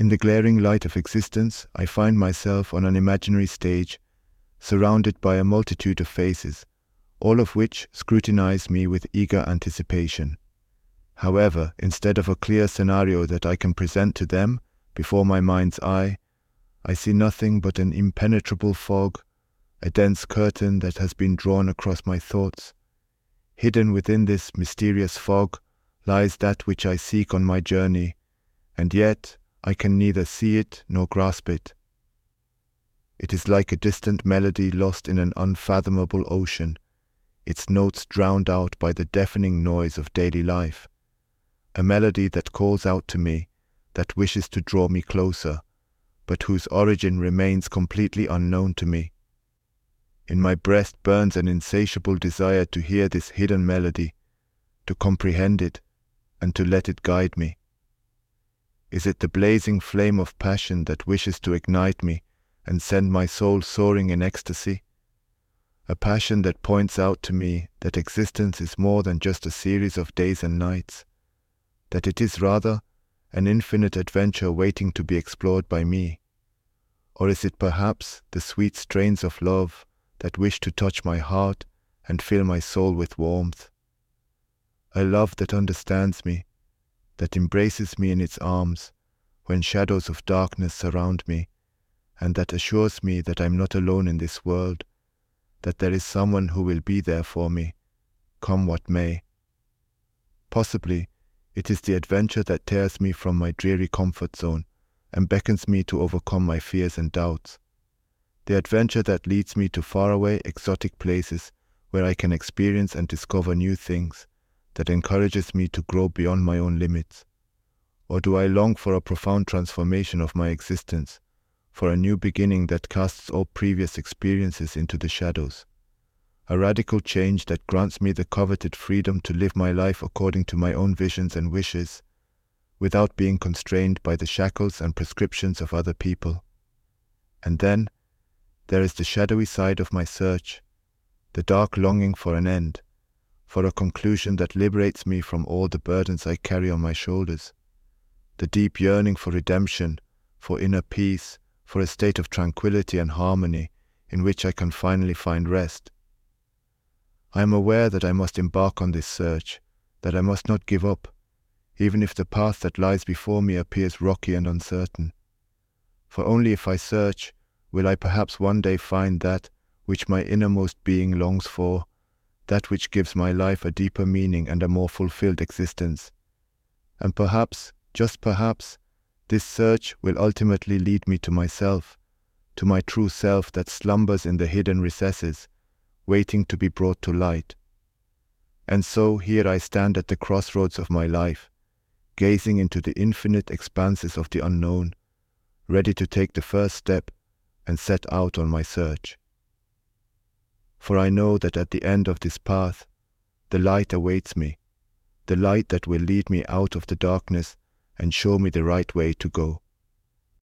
In the glaring light of existence, I find myself on an imaginary stage, surrounded by a multitude of faces, all of which scrutinize me with eager anticipation. However, instead of a clear scenario that I can present to them before my mind's eye, I see nothing but an impenetrable fog, a dense curtain that has been drawn across my thoughts. Hidden within this mysterious fog lies that which I seek on my journey, and yet I can neither see it nor grasp it. It is like a distant melody lost in an unfathomable ocean, its notes drowned out by the deafening noise of daily life. A melody that calls out to me, that wishes to draw me closer, but whose origin remains completely unknown to me. In my breast burns an insatiable desire to hear this hidden melody, to comprehend it, and to let it guide me. Is it the blazing flame of passion that wishes to ignite me and send my soul soaring in ecstasy? A passion that points out to me that existence is more than just a series of days and nights, that it is rather an infinite adventure waiting to be explored by me? Or is it perhaps the sweet strains of love that wish to touch my heart and fill my soul with warmth? A love that understands me, that embraces me in its arms when shadows of darkness surround me, and that assures me that I'm not alone in this world, that there is someone who will be there for me, come what may. Possibly it is the adventure that tears me from my dreary comfort zone and beckons me to overcome my fears and doubts. The adventure that leads me to faraway, exotic places where I can experience and discover new things, that encourages me to grow beyond my own limits. Or do I long for a profound transformation of my existence, for a new beginning that casts all previous experiences into the shadows? a radical change that grants me the coveted freedom to live my life according to my own visions and wishes, without being constrained by the shackles and prescriptions of other people. And then there is the shadowy side of my search, the dark longing for an end, for a conclusion that liberates me from all the burdens I carry on my shoulders, the deep yearning for redemption, for inner peace, for a state of tranquility and harmony in which I can finally find rest I am aware that I must embark on this search, that I must not give up, even if the path that lies before me appears rocky and uncertain. For only if I search will I perhaps one day find that which my innermost being longs for, that which gives my life a deeper meaning and a more fulfilled existence. And perhaps, just perhaps, this search will ultimately lead me to myself, to my true self that slumbers in the hidden recesses waiting to be brought to light. And so here I stand at the crossroads of my life, gazing into the infinite expanses of the unknown, ready to take the first step and set out on my search. For I know that at the end of this path, the light awaits me, the light that will lead me out of the darkness and show me the right way to go.